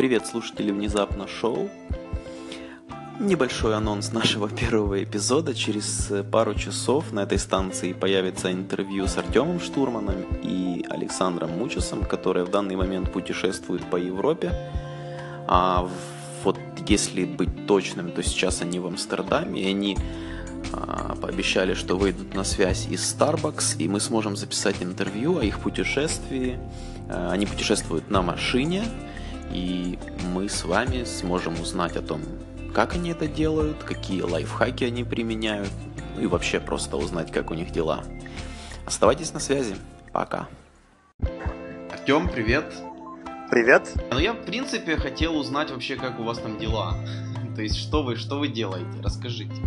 Привет, слушатели Внезапно Шоу. Небольшой анонс нашего первого эпизода. Через пару часов на этой станции появится интервью с Артемом Штурманом и Александром Мучесом, которые в данный момент путешествуют по Европе. А вот если быть точным, то сейчас они в Амстердаме, и они а, пообещали, что выйдут на связь из Starbucks, и мы сможем записать интервью о их путешествии. А, они путешествуют на машине, и мы с вами сможем узнать о том, как они это делают, какие лайфхаки они применяют, ну и вообще просто узнать, как у них дела. Оставайтесь на связи. Пока. Артем, привет. Привет. Ну я, в принципе, хотел узнать вообще, как у вас там дела. То есть, что вы, что вы делаете? Расскажите.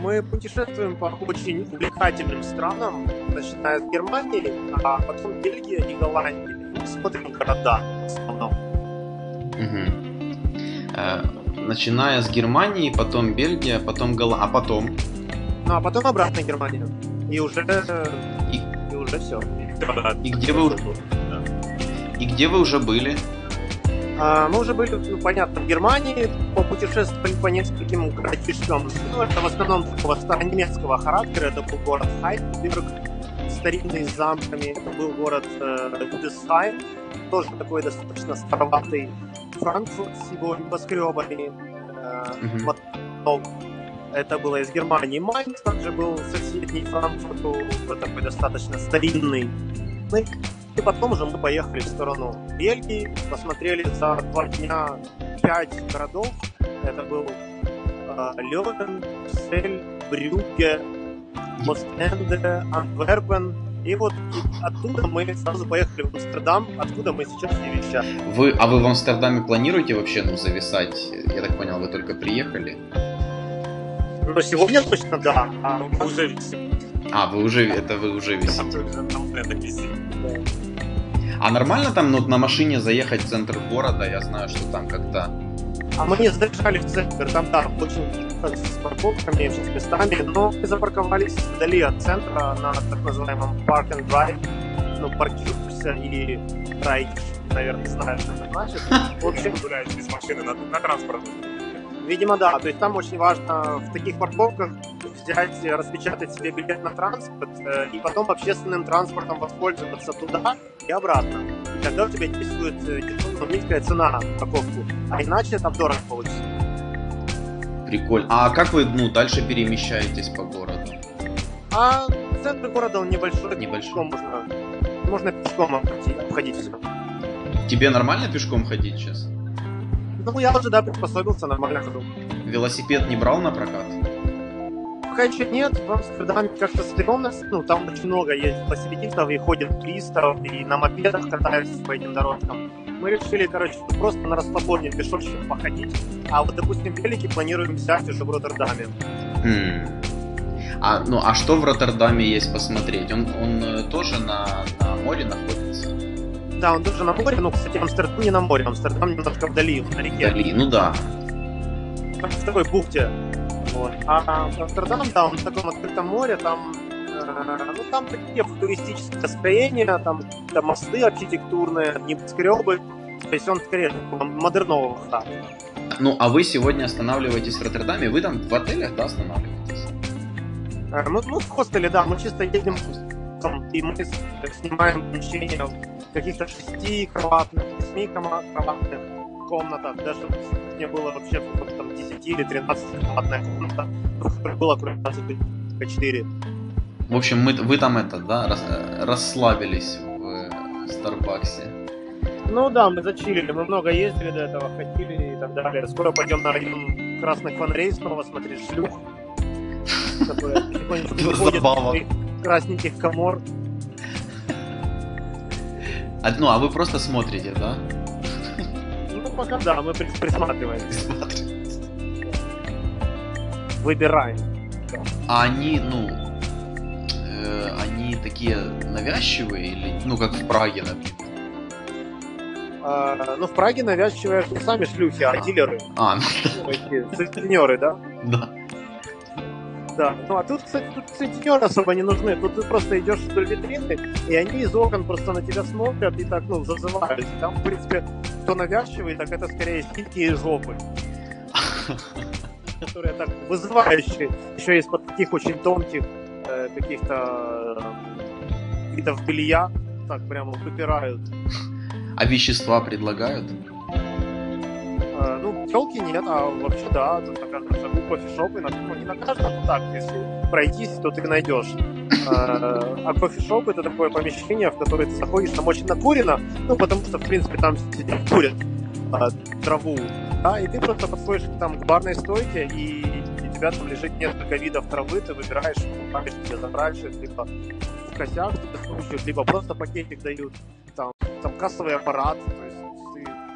Мы путешествуем по очень увлекательным странам, начиная с Германии, а потом Бельгия и Голландия. Мы смотрим города в основном. Угу. Э, начиная с Германии, потом Бельгия, потом Голландия, а потом? Ну, а потом обратно Германия. И уже... И, и уже все. И где вы... И где вы уже были? А, мы уже были, ну, понятно, в Германии, попутешествовали по нескольким городишкам. Ну, это в основном такого старонемецкого характера. Это был город Хайдберг, старинный с замками. Это был город э, Десхайм, тоже такой достаточно староватый. Франкфурт с его небоскребами. Э, mm-hmm. это было из Германии. Майнц также был соседний Франкфурту, такой достаточно старинный. И потом уже мы поехали в сторону Бельгии, посмотрели за два дня пять городов. Это был э, Сель, Брюгге, Мостенде, Антверпен. И вот оттуда мы сразу поехали в Амстердам, откуда мы сейчас и вещаем. Вы, а вы в Амстердаме планируете вообще ну, зависать? Я так понял, вы только приехали? Ну, сегодня точно да, а уже висим. А, вы уже, это вы уже висите. А нормально там ну, на машине заехать в центр города? Я знаю, что там как-то... А мы не заезжали в центр, там, да, очень с парковками, с местами, но мы запарковались вдали от центра на так называемом Park and Drive, ну, паркируешься и райдишь, наверное, знаешь, что это значит. В общем, гуляешь без машины на, на транспорт. Видимо, да. То есть там очень важно в таких парковках взять, распечатать себе билет на транспорт э, и потом общественным транспортом воспользоваться туда и обратно. И тогда у тебя действует низкая цена на парковку. А иначе там дорого получится. Прикольно. А как вы ну, дальше перемещаетесь по городу? А центр города он небольшой. Небольшой. Можно, можно пешком обходить, обходить все. Тебе нормально пешком ходить сейчас? Ну, я уже, да, приспособился, нормально ходу. Велосипед не брал на прокат? Пока еще нет, в Амстердаме как-то стрёмно, ну, там очень много есть велосипедистов и ходят туристов, и на мопедах катаются по этим дорожкам. Мы решили, короче, просто на расслабоне пешочком походить, а вот, допустим, велики планируем взять уже в Роттердаме. Хм. А, ну, а что в Роттердаме есть посмотреть? Он, он э, тоже на, на море находится? Да, он тоже на море, но, кстати, Амстердам не на море, Амстердам немножко вдали, на реке. Вдали, ну да. В такой бухте. Вот. А Амстердам, да, он в таком открытом море, там, э, ну, там такие туристические строения, там, там мосты архитектурные, небоскребы. То есть он скорее модернового характера. Ну, а вы сегодня останавливаетесь в Роттердаме, вы там в отелях, да, останавливаетесь? Э, мы, ну, в хостеле, да, мы чисто едем и мы снимаем помещение каких-то шести кроватных, восьми кроватных комнатах. Даже мне было вообще там 10 или 13 кроватная комната, было кровати 4. В общем, мы, вы там это, да, рас, расслабились в Старбаксе. Ну да, мы зачилили, мы много ездили до этого, ходили и так далее. Скоро пойдем на район красных фонарей снова смотреть шлюх. Потихонечку красненьких комор. А, ну, а вы просто смотрите, да? Ну, пока да, мы присматриваем. Выбираем. А они, ну, э, они такие навязчивые или, ну, как в Праге, например? А, ну, в Праге навязчивые сами шлюхи, а дилеры. А, ну, сутенеры, да? Да. Да, ну а тут, кстати, тут сутенеры особо не нужны. Тут ты просто идешь вдоль витрины, и они из окон просто на тебя смотрят и так, ну, зазывают. Там, в принципе, кто навязчивый, так это скорее сильки и жопы. Которые так вызывающие. Еще из-под таких очень тонких э, каких-то э, видов белья так прямо выпирают. А вещества предлагают? Э, ну, телки нет, а вообще да, тут на каждом шагу кофешопы, на, не на каждом, но так, если пройтись, то ты найдешь. Э, а кофешоп это такое помещение, в которое ты заходишь, там очень накурено, ну, потому что, в принципе, там сидят, курят э, траву, да, и ты просто подходишь там к барной стойке, и, и тебя там лежит несколько видов травы, ты выбираешь, покупаешь тебе заправишь, либо в слушают, либо просто пакетик дают, там, там кассовый аппарат, то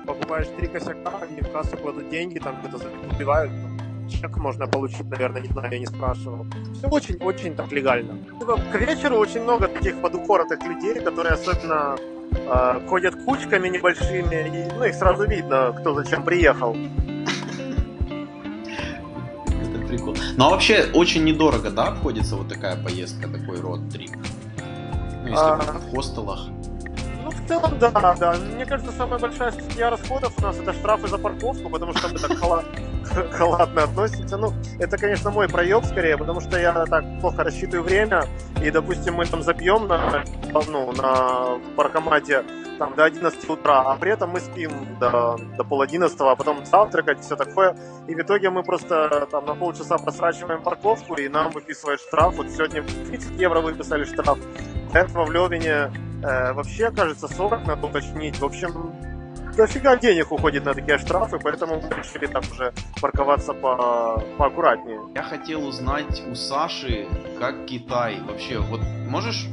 покупаешь три косяка, они в кассу кладут деньги, там где-то забивают, чек можно получить, наверное, не знаю, я не спрашивал. Все очень-очень так легально. К вечеру очень много таких подупоротых людей, которые особенно э, ходят кучками небольшими, и ну, их сразу видно, кто зачем приехал. Это прикол. Ну а вообще очень недорого, да, обходится вот такая поездка, такой род-трип? Ну, если а... в хостелах. В целом, да, да. Мне кажется, самая большая статья расходов у нас это штрафы за парковку, потому что мы так халатно относимся. Ну, это, конечно, мой проеб скорее, потому что я так плохо рассчитываю время, и, допустим, мы там забьем на, ну, на паркомате там, до 11 утра, а при этом мы спим до, до пол 11, а потом завтракать, все такое. И в итоге мы просто там на полчаса просрачиваем парковку, и нам выписывают штраф. Вот сегодня 30 евро выписали штраф. До этого в Левине э, вообще, кажется, 40 надо уточнить. В общем, дофига денег уходит на такие штрафы, поэтому мы решили там уже парковаться по поаккуратнее. Я хотел узнать у Саши, как Китай. Вообще, вот можешь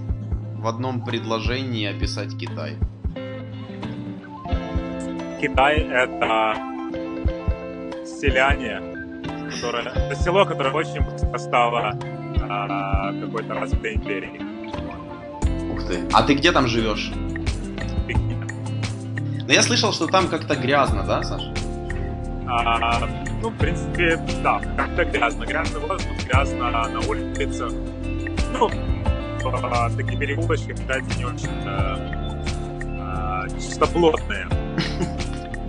в одном предложении описать Китай? Китай это селяне, которое, это село, которое очень быстро стало а, какой-то развитой империей. Ух ты. А ты где там живешь? Ну я слышал, что там как-то грязно, да, Саша? А, ну, в принципе, да, как-то грязно. Грязный воздух, грязно на улице. Ну, в таких переулочках, кстати, не очень а, чистоплотные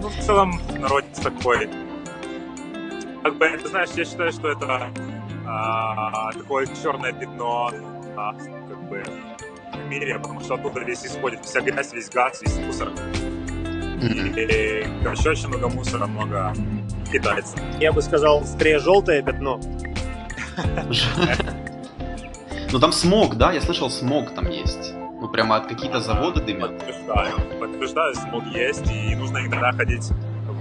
ну, в целом, народ такой. Как бы, ты знаешь, я считаю, что это а, такое черное пятно а, как бы мире, потому что оттуда весь исходит вся грязь, весь газ, весь мусор. Mm-hmm. И, короче, очень много мусора, много китайцев. Я бы сказал, скорее желтое пятно. Ну там смог, да? Я слышал, смог там есть. Ну, прямо от какие-то заводы дымят? Подтверждаю. Подтверждаю, смог есть, и нужно иногда ходить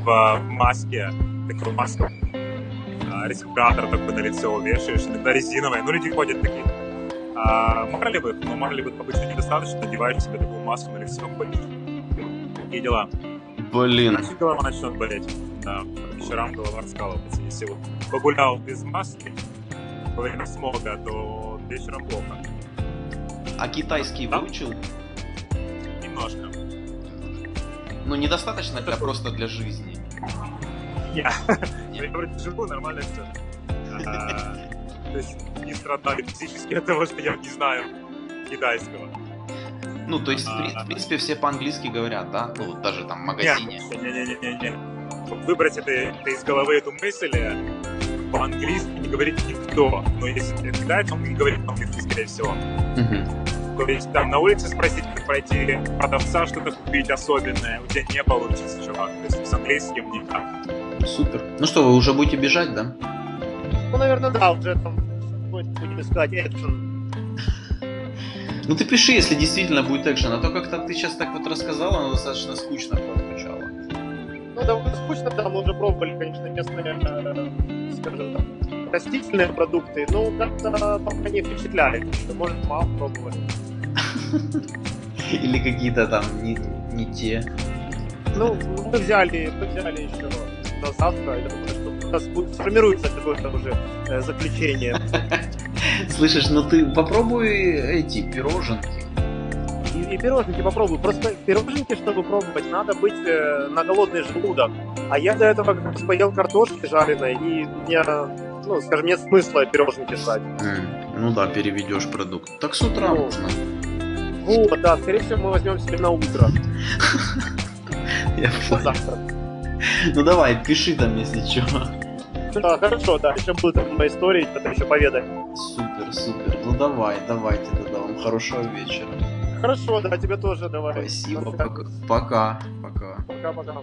в маске, такой маску, а, респиратор такой на лицо вешаешь, иногда резиновые, ну, люди ходят такие. А, марлевых, но марлевых обычно недостаточно, надеваешь себе такую маску на лицо, ходишь. Такие дела. Блин. Значит, голова начнет болеть. Да, вечерам голова раскалывается. Если вот погулял без маски во время смога, то вечером плохо. А китайский да? выучил? Немножко. Ну, недостаточно для просто для жизни. Я. Я вроде живу, нормально все. А, то есть не страдали физически от того, что я не знаю китайского. Ну, то есть, в принципе, все по-английски говорят, да? Ну, даже там в магазине. Не-не-не-не. Выбрать это, это из головы эту мысль э, по-английски не говорит никто. Но если ты китаец, он не говорит по-английски, скорее всего. Угу. То есть там на улице спросить, как пройти продавца что-то купить особенное, у тебя не получится, чувак. То есть с английским никак. Супер. Ну что, вы уже будете бежать, да? Ну, наверное, да, уже там будем искать экшен. Ну ты пиши, если действительно будет экшен, а то как-то ты сейчас так вот рассказала, оно достаточно скучно прозвучало. Ну, довольно скучно, да, мы уже пробовали, конечно, местные, э, скажем так, растительные продукты, но как-то пока не впечатляет. Может, мало пробовали. Или какие-то там не, не те. Ну, мы взяли, мы взяли еще на завтра. Я думаю, нас будет, сформируется какое-то уже э, заключение. Слышишь, ну ты попробуй эти пироженки. И, и пироженки попробуй. Просто пироженки, чтобы пробовать, надо быть э, на голодный желудок. А я до этого как раз поел картошки жареной, и меня ну, скажем, нет смысла пирожные писать. М, Ну да, переведешь продукт. Так с утра Ну. можно. Вот, да, скорее всего, мы возьмем себе на утро. Я понял. Ну давай, пиши там, если что. Да, хорошо, да, еще будет моя история, это еще поведаем. Супер, супер. Ну давай, давайте тогда вам хорошего вечера. Хорошо, да, тебе тоже давай. Спасибо. Пока. Пока. Пока-пока.